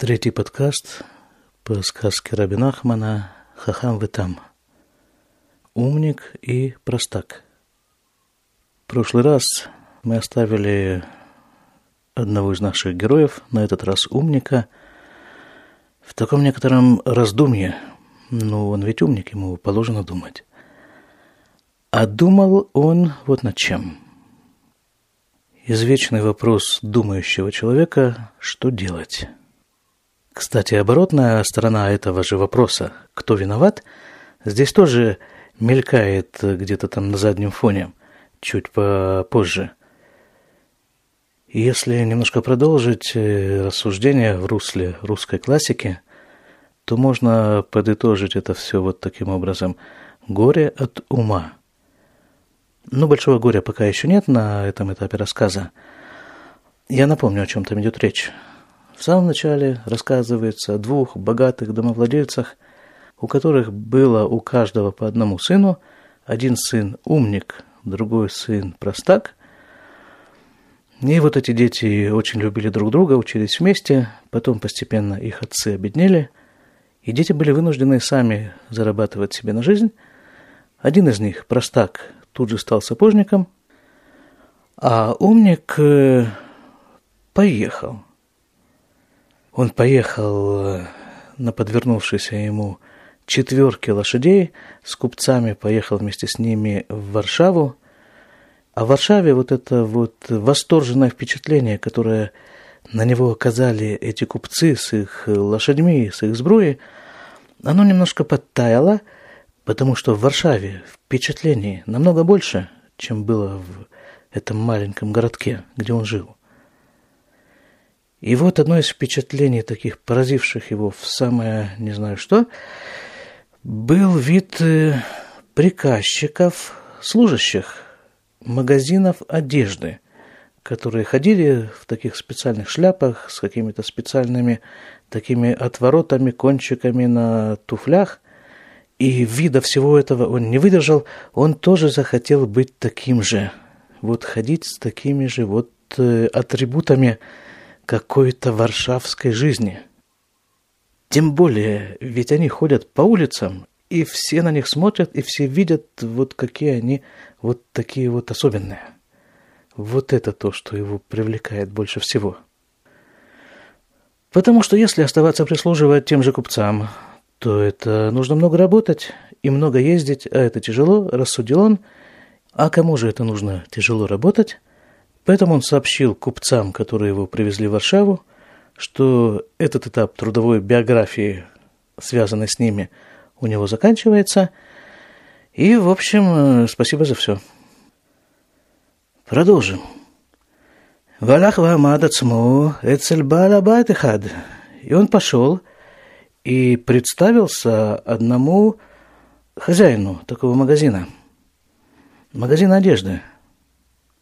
Третий подкаст по сказке Рабина Ахмана «Хахам вы там». Умник и простак. В прошлый раз мы оставили одного из наших героев, на этот раз умника, в таком некотором раздумье. Ну, он ведь умник, ему положено думать. А думал он вот над чем. Извечный вопрос думающего человека – что делать? Кстати, оборотная сторона этого же вопроса «кто виноват?» здесь тоже мелькает где-то там на заднем фоне, чуть попозже. Если немножко продолжить э, рассуждение в русле русской классики, то можно подытожить это все вот таким образом. Горе от ума. Ну, большого горя пока еще нет на этом этапе рассказа. Я напомню, о чем там идет речь. В самом начале рассказывается о двух богатых домовладельцах, у которых было у каждого по одному сыну. Один сын умник, другой сын простак. И вот эти дети очень любили друг друга, учились вместе, потом постепенно их отцы обеднели, и дети были вынуждены сами зарабатывать себе на жизнь. Один из них, простак, тут же стал сапожником, а умник э, поехал – он поехал э, на подвернувшейся ему четверке лошадей, с купцами поехал вместе с ними в Варшаву. А в Варшаве вот это вот восторженное впечатление, которое на него оказали эти купцы с их лошадьми, с их сбруей, оно немножко подтаяло, потому что в Варшаве впечатлений намного больше, чем было в этом маленьком городке, где он жил. И вот одно из впечатлений, таких поразивших его в самое не знаю что, был вид э, приказчиков, служащих магазинов одежды, которые ходили в таких специальных шляпах с какими-то специальными такими отворотами, кончиками на туфлях. И вида всего этого он не выдержал, он тоже захотел быть таким же. Вот ходить с такими же вот э, атрибутами – какой-то варшавской жизни. Тем более, ведь они ходят по улицам, и все на них смотрят, и все видят, вот какие они вот такие вот особенные. Вот это то, что его привлекает больше всего. Потому что если оставаться прислуживать тем же купцам, то это нужно много работать и много ездить, а это тяжело, рассудил он. А кому же это нужно тяжело работать? Поэтому он сообщил купцам, которые его привезли в Варшаву, что этот этап трудовой биографии, связанный с ними, у него заканчивается. И, в общем, спасибо за все. Продолжим. Валах Вамад Ацму Эцель Баалабайт Эхад. И он пошел и представился одному хозяину такого магазина. Магазин одежды –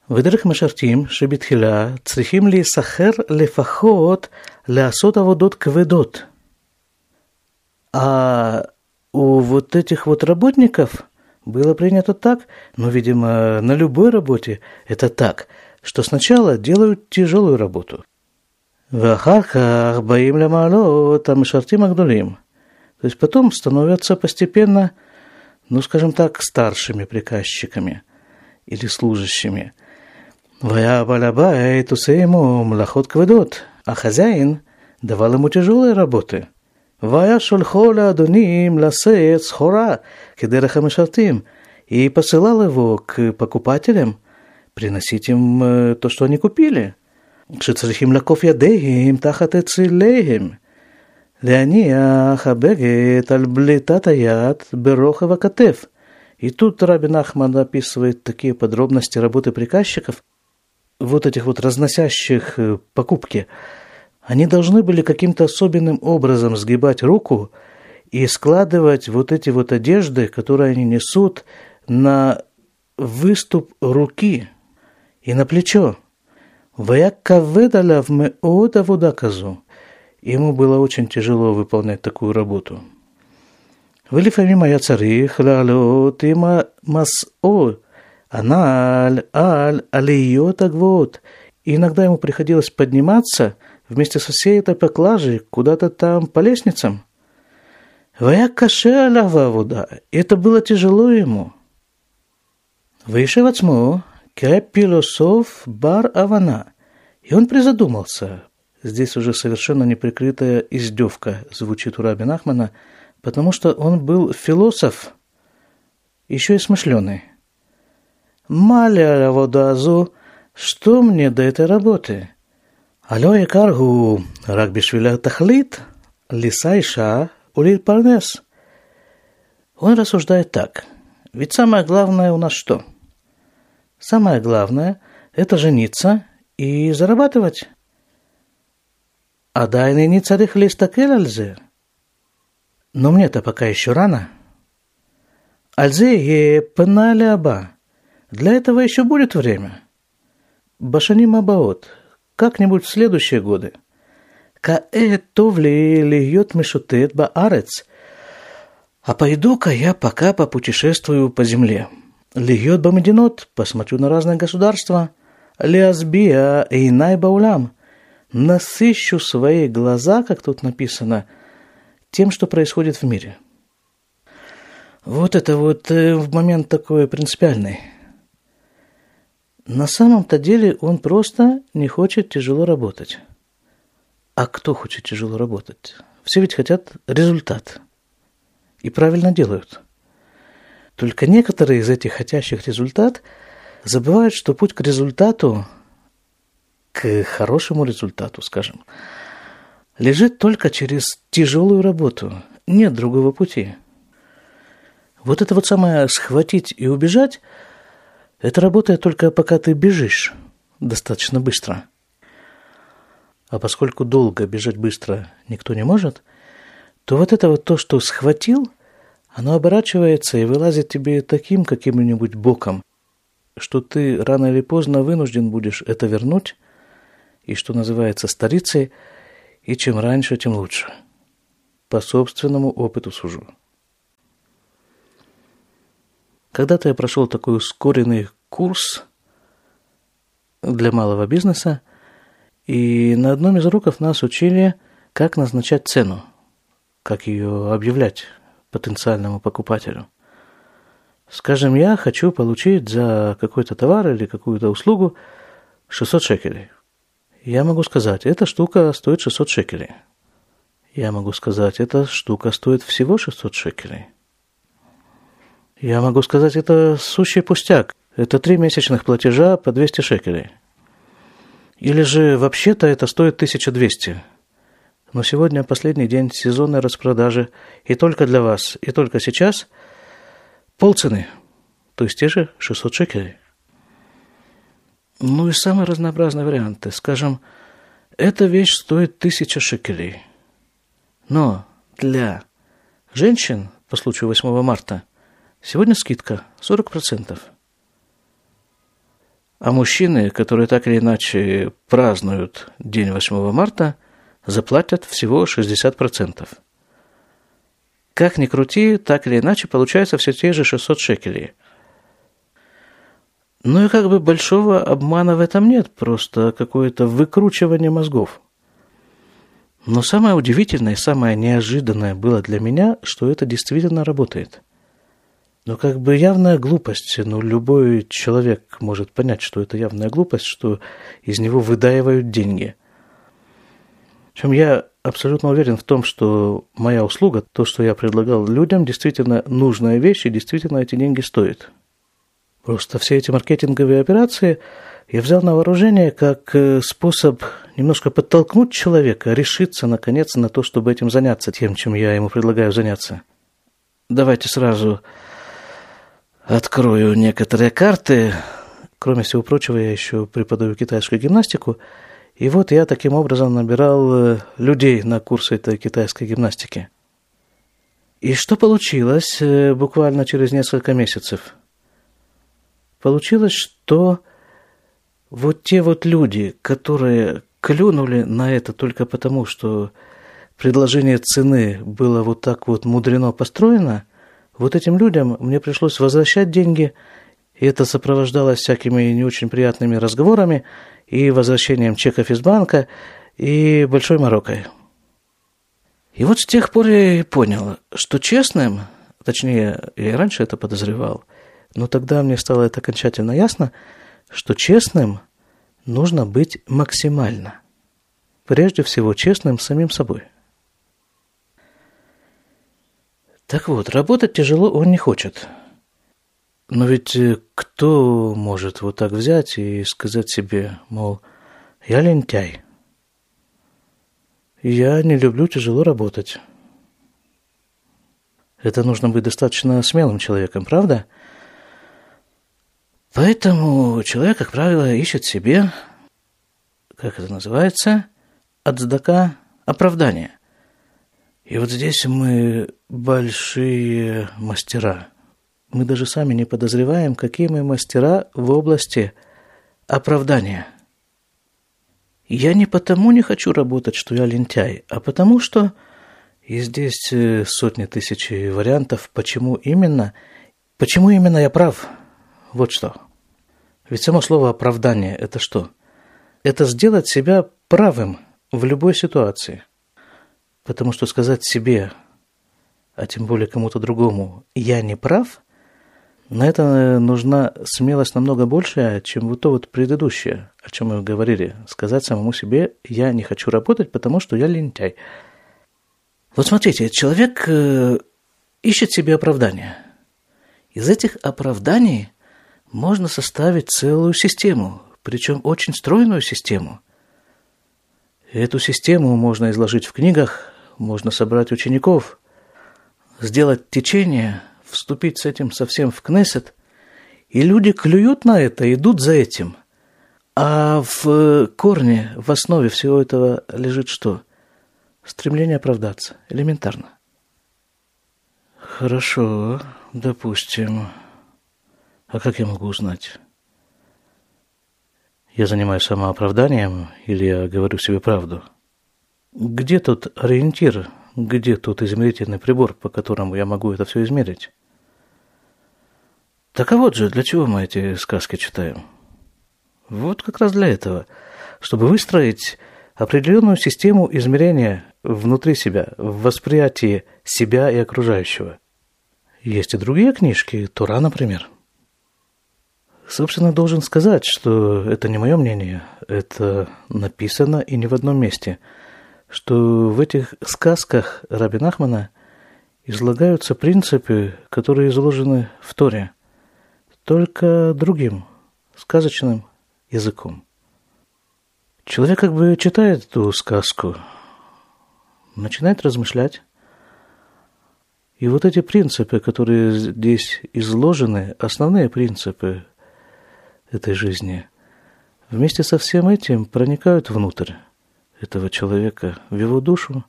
ודרך משרתים שבתחילה צריכים להיסחר לפחות לעשות עבודות כבדות. А у вот этих вот работников было принято так, ну, видимо, на любой работе это так, что сначала делают тяжелую работу. ואחר כך באים למעלות המשרתים הגדולים. То есть потом становятся постепенно, ну, скажем так, старшими приказчиками или служащими – והיה בעל הבית עושה עמו מלאכות כבדות. החזיין давал ему тяжелые работы. והיה שולחו לאדונים לשאת סחורה כדרך המשרתים, и посылал его к покупателям приносить им то, что они купили. כשצריכים לעקוף ידיהם תחת אציליהם, להניח הבגד על בליטת היד ברוחב הכתף. И тут Рабин Ахман описывает такие подробности работы приказчиков – вот этих вот разносящих э, покупки, они должны были каким-то особенным образом сгибать руку и складывать вот эти вот одежды, которые они несут, на выступ руки и на плечо. Ваякаведалав мы одаказу. Ему было очень тяжело выполнять такую работу. Вылифами моя царих лалот има о Аналь, аль, алиот агвот. И иногда ему приходилось подниматься вместе со всей этой поклажей куда-то там по лестницам. Ваякаше вода. Это было тяжело ему. Выше вацму, кепилосов бар авана. И он призадумался. Здесь уже совершенно неприкрытая издевка звучит у Раби Нахмана, потому что он был философ, еще и смышленый. Маля водазу, что мне до этой работы? Алло, якаргу, рак бишвиля тахлит, лиса иша, улиль парнес. Он рассуждает так. Ведь самое главное у нас что? Самое главное – это жениться и зарабатывать. А дайны не царих листакель альзе. Но мне-то пока еще рано. Альзе е пенали аба. Для этого еще будет время. Башаним Абаот. Как-нибудь в следующие годы. Каэ товли льет мешутет баарец. А пойду-ка я пока попутешествую по земле. Льет бамединот, посмотрю на разные государства. Лиазбия и найбаулям. Насыщу свои глаза, как тут написано, тем, что происходит в мире. Вот это вот э, в момент такой принципиальный. На самом-то деле он просто не хочет тяжело работать. А кто хочет тяжело работать? Все ведь хотят результат. И правильно делают. Только некоторые из этих хотящих результат забывают, что путь к результату, к хорошему результату, скажем, лежит только через тяжелую работу. Нет другого пути. Вот это вот самое «схватить и убежать» – это работает только пока ты бежишь достаточно быстро. А поскольку долго бежать быстро никто не может, то вот это вот то, что схватил, оно оборачивается и вылазит тебе таким каким-нибудь боком, что ты рано или поздно вынужден будешь это вернуть, и что называется старицей, и чем раньше, тем лучше. По собственному опыту сужу. Когда-то я прошел такой ускоренный курс для малого бизнеса, и на одном из уроков нас учили, как назначать цену, как ее объявлять потенциальному покупателю. Скажем, я хочу получить за какой-то товар или какую-то услугу 600 шекелей. Я могу сказать, эта штука стоит 600 шекелей. Я могу сказать, эта штука стоит всего 600 шекелей. Я могу сказать, это сущий пустяк. Это три месячных платежа по 200 шекелей. Или же вообще-то это стоит 1200. Но сегодня последний день сезонной распродажи, и только для вас, и только сейчас полцены, то есть те же 600 шекелей. Ну и самые разнообразные варианты. Скажем, эта вещь стоит 1000 шекелей. Но для женщин по случаю 8 марта Сегодня скидка 40%. А мужчины, которые так или иначе празднуют день 8 марта, заплатят всего 60%. Как ни крути, так или иначе получается все те же 600 шекелей. Ну и как бы большого обмана в этом нет, просто какое-то выкручивание мозгов. Но самое удивительное и самое неожиданное было для меня, что это действительно работает – но как бы явная глупость, но любой человек может понять, что это явная глупость, что из него выдаивают деньги. Причем я абсолютно уверен в том, что моя услуга, то, что я предлагал людям, действительно нужная вещь и действительно эти деньги стоят. Просто все эти маркетинговые операции я взял на вооружение как э, способ немножко подтолкнуть человека, решиться наконец на то, чтобы этим заняться, тем, чем я ему предлагаю заняться. Давайте сразу открою некоторые карты. Кроме всего прочего, я еще преподаю китайскую гимнастику. И вот я таким образом набирал э, людей на курсы этой китайской гимнастики. И что получилось э, буквально через несколько месяцев? Получилось, что вот те вот люди, которые клюнули на это только потому, что предложение цены было вот так вот мудрено построено – вот этим людям мне пришлось возвращать деньги, и это сопровождалось всякими не очень приятными разговорами и возвращением чеков из банка, и Большой Мароккой. И вот с тех пор я и понял, что честным, точнее, я и раньше это подозревал, но тогда мне стало это окончательно ясно, что честным нужно быть максимально. Прежде всего, честным самим собой. Так вот, работать тяжело он не хочет. Но ведь э, кто может вот так взять и сказать себе, мол, я лентяй – я не люблю тяжело работать. Это нужно быть достаточно смелым человеком, правда? Поэтому человек, как правило, ищет себе, как это называется, отздака оправдания. И вот здесь мы большие мастера. Мы даже сами не подозреваем, какие мы мастера в области оправдания – я не потому не хочу работать, что я лентяй, а потому что... И здесь э, сотни тысяч вариантов, почему именно... Почему именно я прав? Вот что. Ведь само слово «оправдание» – это что? Это сделать себя правым в любой ситуации. Потому что сказать себе, а тем более кому-то другому, «я не прав», на это э, нужна смелость намного большая, чем вот то вот предыдущее, о чем мы говорили. Сказать самому себе, я не хочу работать, потому что я лентяй. Вот смотрите, человек э, ищет себе оправдания. Из этих оправданий можно составить целую систему, причем очень стройную систему. Эту систему можно изложить в книгах, можно собрать учеников, сделать течение – вступить с этим совсем в Кнессет, и люди клюют на это, идут за этим. А в корне, в основе всего этого лежит что? Стремление оправдаться. Элементарно. Хорошо, допустим. А как я могу узнать? Я занимаюсь самооправданием или я говорю себе правду? Где тут ориентир где тот измерительный прибор, по которому я могу это все измерить? Так а вот же, для чего мы эти сказки читаем? Вот как раз для этого, чтобы выстроить определенную систему измерения внутри себя, в восприятии себя и окружающего. Есть и другие книжки, Тура, например. Собственно, должен сказать, что это не мое мнение, это написано и не в одном месте – что в этих сказках Раби Нахмана излагаются принципы, которые изложены в Торе, только другим, сказочным языком. Человек как бы читает эту сказку, начинает размышлять, и вот эти принципы, которые здесь изложены, основные принципы этой жизни, вместе со всем этим проникают внутрь этого человека в его душу,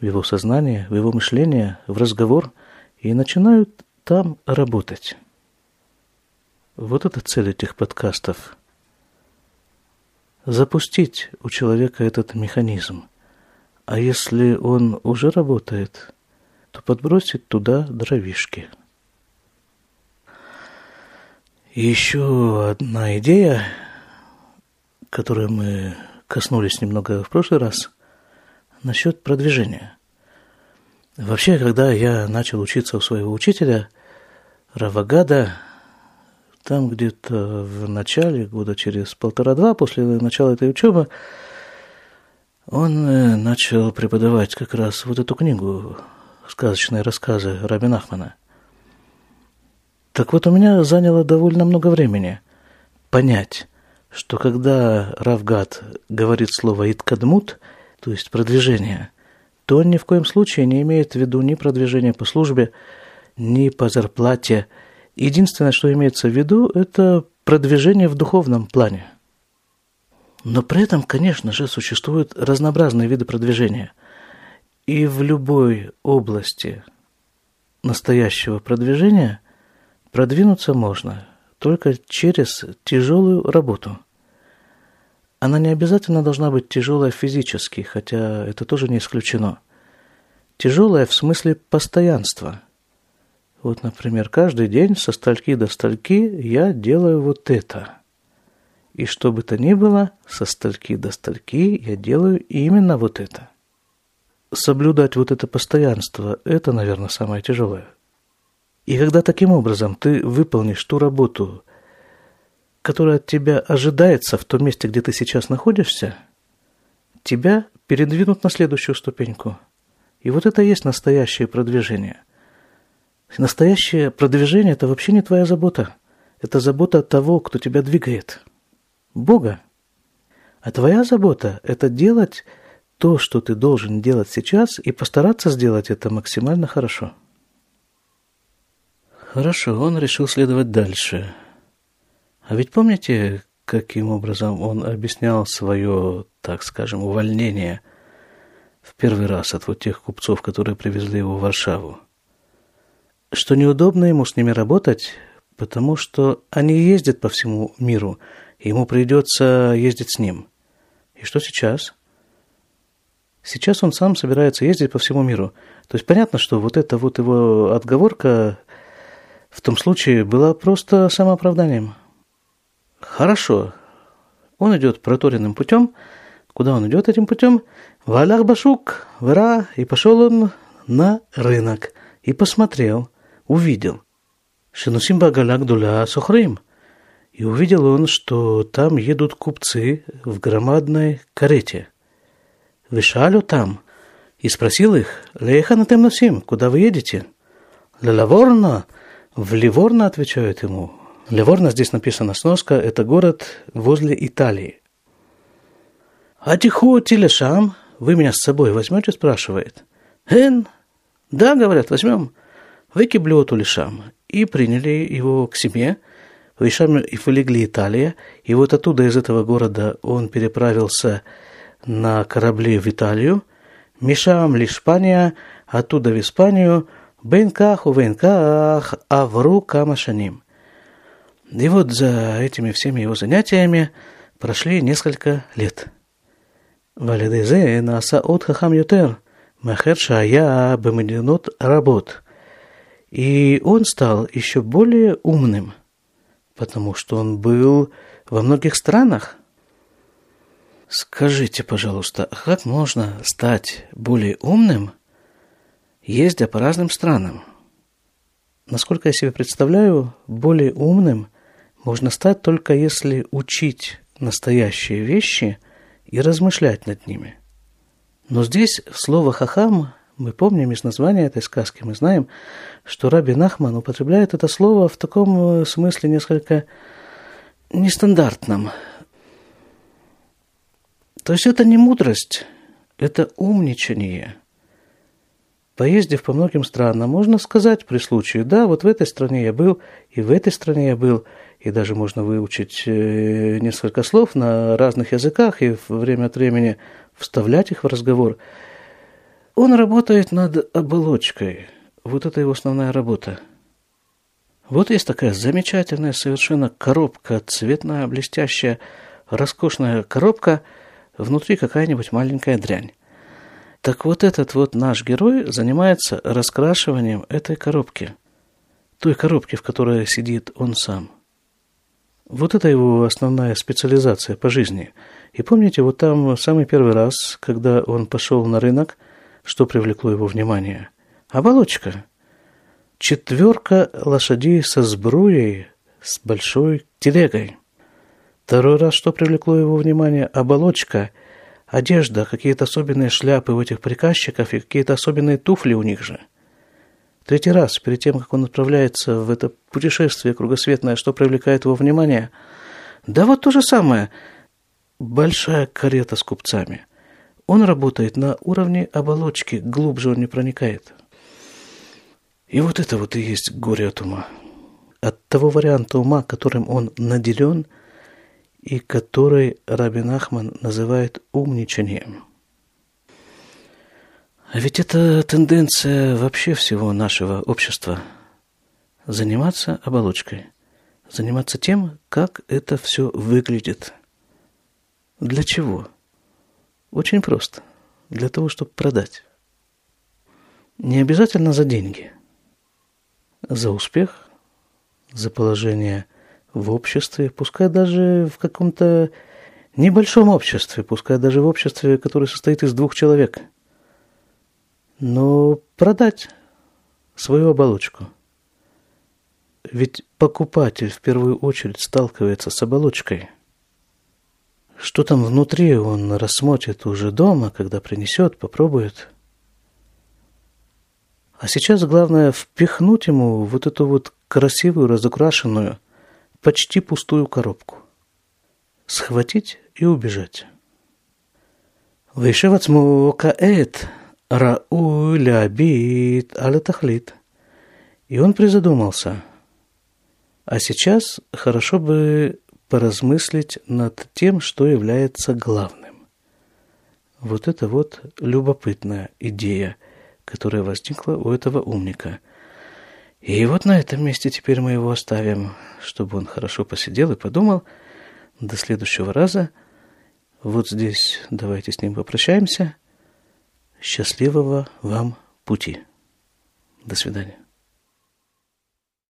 в его сознание, в его мышление, в разговор и начинают там работать. Вот это цель этих подкастов. Запустить у человека этот механизм. А если он уже работает, то подбросить туда дровишки. Еще одна идея, которую мы коснулись немного в прошлый раз, насчет продвижения. Вообще, когда я начал учиться у своего учителя, Равагада, там где-то в начале, года через полтора-два после начала этой учебы, он э, начал преподавать как раз вот эту книгу «Сказочные рассказы» Раби Нахмана. Так вот, у меня заняло довольно много времени понять, что когда Равгат говорит слово «иткадмут», то есть продвижение, то он ни в коем случае не имеет в виду ни продвижение по службе, ни по зарплате. Единственное, что имеется в виду, это продвижение в духовном плане. Но при этом, конечно же, существуют разнообразные виды продвижения. И в любой области настоящего продвижения продвинуться можно – только через тяжелую работу. Она не обязательно должна быть тяжелая физически, хотя это тоже не исключено. Тяжелая в смысле постоянства. Вот, например, каждый день со стальки до стальки я делаю вот это. и что бы то ни было, со стальки до стальки я делаю именно вот это. Соблюдать вот это постоянство – это, наверное, самое тяжелое. И когда таким образом ты выполнишь ту работу, которая от тебя ожидается в том месте, где ты сейчас находишься, тебя передвинут на следующую ступеньку. И вот это и есть настоящее продвижение. Настоящее продвижение – это вообще не твоя забота. Это забота того, кто тебя двигает. Бога. А твоя забота – это делать то, что ты должен делать сейчас, и постараться сделать это максимально хорошо. Хорошо, он решил следовать дальше. А ведь помните, каким образом он объяснял свое, так скажем, увольнение в первый раз от вот тех купцов, которые привезли его в Варшаву? Что неудобно ему с ними работать, потому что они ездят по всему миру, и ему придется ездить с ним. И что сейчас? Сейчас он сам собирается ездить по всему миру. То есть понятно, что вот эта вот его отговорка в том случае была просто самооправданием. Хорошо. Он идет проторенным путем. Куда он идет этим путем? Валях Башук, Вера, и пошел он на рынок. И посмотрел, увидел. Шинусим Багаляк Дуля Сухрим. И увидел он, что там едут купцы в громадной карете. Вишалю там. И спросил их, Леха на темносим, куда вы едете? Лелаворна, в Ливорно, отвечают ему. Ливорно, здесь написано сноска, это город возле Италии. А тихо телешам, вы меня с собой возьмете, спрашивает. Эн, да, говорят, возьмем. Выкиблю лишам. И приняли его к себе. В и вылегли Италия. И вот оттуда, из этого города, он переправился на корабле в Италию. Мишам ли Испания, оттуда в Испанию – Бенках у Венках Авру Камашаним. И вот за этими всеми его занятиями прошли несколько лет. Валидезе наса от хахам ютер, махер шая бемединот работ. И он стал еще более умным, потому что он был во многих странах. Скажите, пожалуйста, как можно стать более умным – ездя по разным странам. Насколько я себе представляю, более умным можно стать только если учить настоящие вещи и размышлять над ними. Но здесь слово «хахам» мы помним из названия этой сказки, мы знаем, что Раби Нахман употребляет это слово в таком смысле несколько нестандартном. То есть это не мудрость, это умничание – Поездив по многим странам, можно сказать при случае, да, вот в этой стране я был, и в этой стране я был, и даже можно выучить э, несколько слов на разных языках и время от времени вставлять их в разговор. Он работает над оболочкой. Вот это его основная работа. Вот есть такая замечательная совершенно коробка, цветная, блестящая, роскошная коробка, внутри какая-нибудь маленькая дрянь. Так вот этот вот наш герой занимается раскрашиванием этой коробки. Той коробки, в которой сидит он сам. Вот это его основная специализация по жизни. И помните, вот там самый первый раз, когда он пошел на рынок, что привлекло его внимание? Оболочка. Четверка лошадей со сбруей, с большой телегой. Второй раз, что привлекло его внимание? Оболочка – одежда, какие-то особенные шляпы у этих приказчиков и какие-то особенные туфли у них же. Третий раз, перед тем, как он отправляется в это путешествие кругосветное, что привлекает его внимание? Да вот то же самое. Большая карета с купцами. Он работает на уровне оболочки, глубже он не проникает. И вот это вот и есть горе от ума. От того варианта ума, которым он наделен – и который Рабин Ахман называет умничанием. А ведь это тенденция вообще всего нашего общества – заниматься оболочкой, заниматься тем, как это все выглядит. Для чего? Очень просто. Для того, чтобы продать. Не обязательно за деньги. За успех, за положение в обществе, пускай даже в каком-то небольшом обществе, пускай даже в обществе, которое состоит из двух человек. Но продать свою оболочку. Ведь покупатель в первую очередь сталкивается с оболочкой. Что там внутри, он рассмотрит уже дома, когда принесет, попробует. А сейчас главное впихнуть ему вот эту вот красивую, разукрашенную, почти пустую коробку. Схватить и убежать. וישב עצמו כעת ראוי להביט על התכלית. И он призадумался. А сейчас хорошо бы поразмыслить над тем, что является главным. Вот это вот любопытная идея, которая возникла у этого умника – и вот на этом месте теперь мы его оставим, чтобы он хорошо посидел и подумал. До следующего раза. Вот здесь давайте с ним попрощаемся. Счастливого вам пути. До свидания.